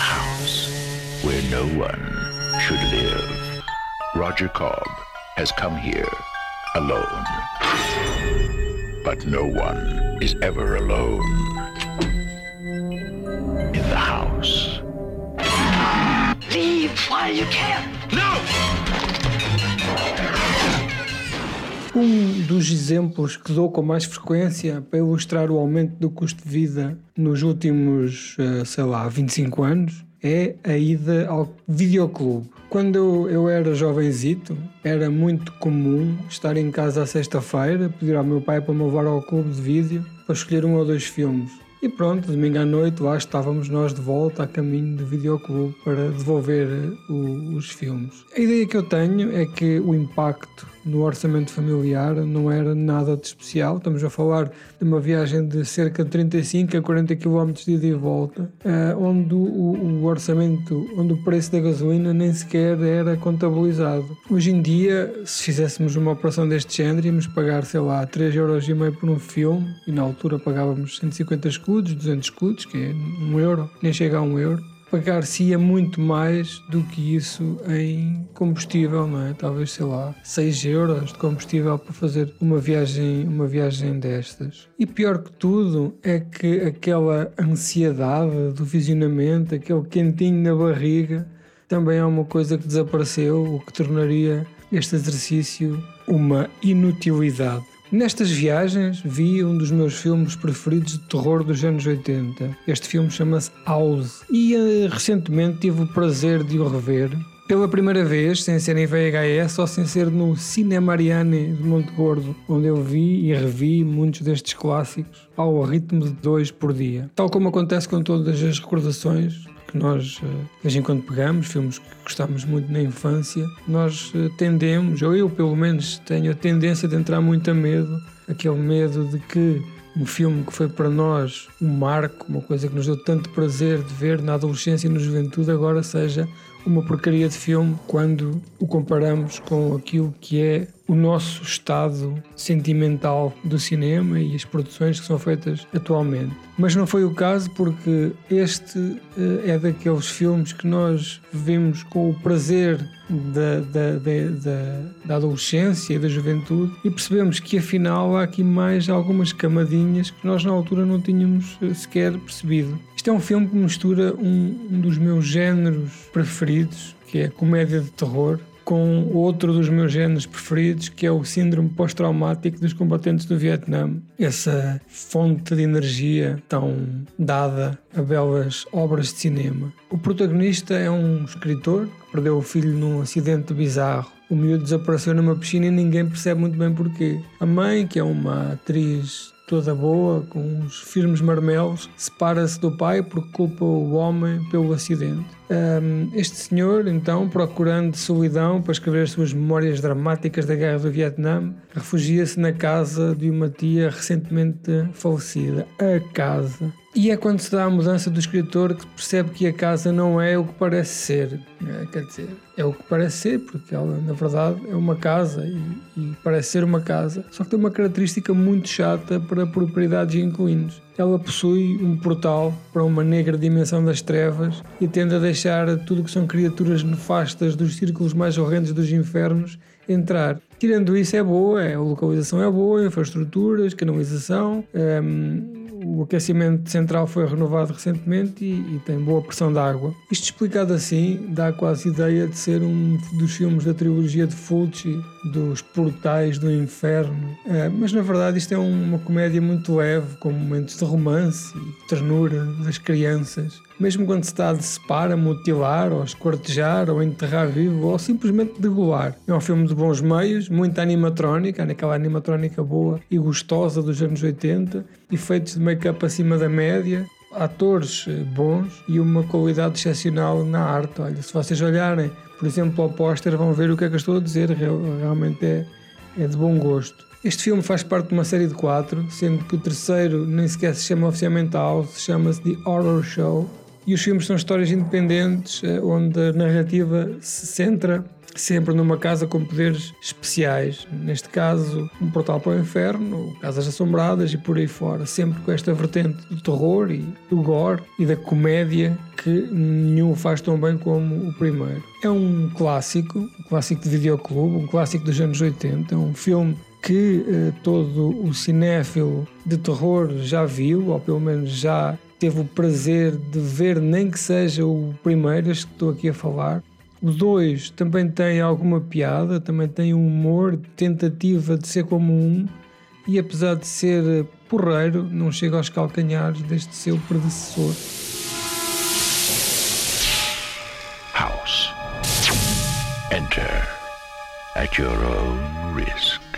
house where no one should live. Roger Cobb has come here alone. But no one is ever alone in the house. Leave while you can. Um dos exemplos que dou com mais frequência para ilustrar o aumento do custo de vida nos últimos, eh, sei lá, 25 anos é a ida ao videoclube. Quando eu era jovenzito, era muito comum estar em casa à sexta-feira, pedir ao meu pai para me levar ao clube de vídeo para escolher um ou dois filmes. E pronto, domingo à noite lá estávamos nós de volta a caminho do videoclube para devolver eh, o, os filmes. A ideia que eu tenho é que o impacto no orçamento familiar não era nada de especial. Estamos a falar de uma viagem de cerca de 35 a 40 km de ida e volta, eh, onde o, orçamento, onde o preço da gasolina nem sequer era contabilizado. Hoje em dia, se fizéssemos uma operação deste género, íamos pagar, sei lá, 3,5€ por um filme e na altura pagávamos 150 escudos, 200 escudos, que é um euro, nem chega a um euro pagar-se-ia muito mais do que isso em combustível, não é? Talvez, sei lá, 6 euros de combustível para fazer uma viagem, uma viagem destas. E pior que tudo é que aquela ansiedade do visionamento, aquele quentinho na barriga, também é uma coisa que desapareceu, o que tornaria este exercício uma inutilidade. Nestas viagens vi um dos meus filmes preferidos de terror dos anos 80. Este filme chama-se House e uh, recentemente tive o prazer de o rever pela primeira vez, sem ser em VHS ou sem ser no Cinema Ariane de Monte Gordo, onde eu vi e revi muitos destes clássicos ao ritmo de dois por dia. Tal como acontece com todas as recordações, que nós eh, de vez em quando pegamos, filmes que gostamos muito na infância, nós eh, tendemos, ou eu pelo menos tenho a tendência de entrar muito a medo, aquele medo de que um filme que foi para nós um marco, uma coisa que nos deu tanto prazer de ver na adolescência e na juventude, agora seja uma porcaria de filme quando o comparamos com aquilo que é o nosso estado sentimental do cinema e as produções que são feitas atualmente. Mas não foi o caso porque este uh, é daqueles filmes que nós vemos com o prazer da, da, da, da, adolescência e da juventude e percebemos que afinal há aqui mais algumas camadinhas que nós na altura não tínhamos uh, sequer percebido. Isto é um filme que mistura um, um dos meus géneros preferidos, que é comédia de terror, com outro dos meus géneros preferidos, que é o síndrome pós-traumático dos combatentes do Vietnã. Essa fonte de energia tão dada a belas obras de cinema. O protagonista é um escritor que perdeu o filho num acidente bizarro. O miúdo desapareceu numa piscina e ninguém percebe muito bem porquê. A mãe, que é uma atriz toda boa, com uns firmes marmelos, separa-se do pai porque culpa o homem pelo acidente. Um, este senhor, então, procurando solidão para escrever as suas memórias dramáticas da Guerra do Vietnã, refugia-se na casa de uma tia recentemente falecida. A casa. E é quando se dá a mudança do escritor que percebe que a casa não é o que parece ser. É, quer dizer, é o que parece ser, porque ela, na verdade, é uma casa e, e parece ser uma casa, só que tem uma característica muito chata para propriedades inquilinos ela possui um portal para uma negra dimensão das trevas e tende a deixar tudo que são criaturas nefastas dos círculos mais horrendos dos infernos entrar. Tirando isso, é boa, a localização é boa, infraestruturas, canalização, um, o aquecimento central foi renovado recentemente e, e, tem boa pressão de água. Isto explicado assim dá quase ideia de ser um dos filmes da trilogia de Fulci, dos portais do inferno. Uh, mas na verdade isto é uma comédia muito leve, com momentos de romance e ternura das crianças. Mesmo quando se está a decepar, a mutilar, ou a esquartejar, ou a enterrar vivo, ou simplesmente degolar. É um filme de bons meios, muita animatrónica, naquela animatrónica boa e gostosa dos anos 80, efeitos de make-up acima da média, atores eh, bons e uma qualidade excepcional na arte. Olha, se vocês olharem, por exemplo, ao póster, vão ver o que é que eu estou a dizer, realmente é, é de bom gosto. Este filme faz parte de uma série de quatro, sendo que o terceiro nem sequer se chama oficialmente House, chama-se The Horror Show. E os filmes são histórias independentes, eh, onde a narrativa se centra sempre numa casa com poderes especiais. Neste caso, um portal para o inferno, casas assombradas e por aí fora. Sempre com esta vertente do terror e do gore e da comédia que nenhum faz tão bem como o primeiro. É um clássico, um clássico de videoclube, um clássico dos anos 80. É um filme que eh, todo o cinéfilo de terror já viu, ou pelo menos já teve o prazer de ver, nem que seja o primeiro, este que estou aqui a falar. O 2 também tem alguma piada, também tem um humor, tentativa de ser como um, e apesar de ser porreiro, não chega aos calcanhares deste seu predecessor. House. Enter at your own risk.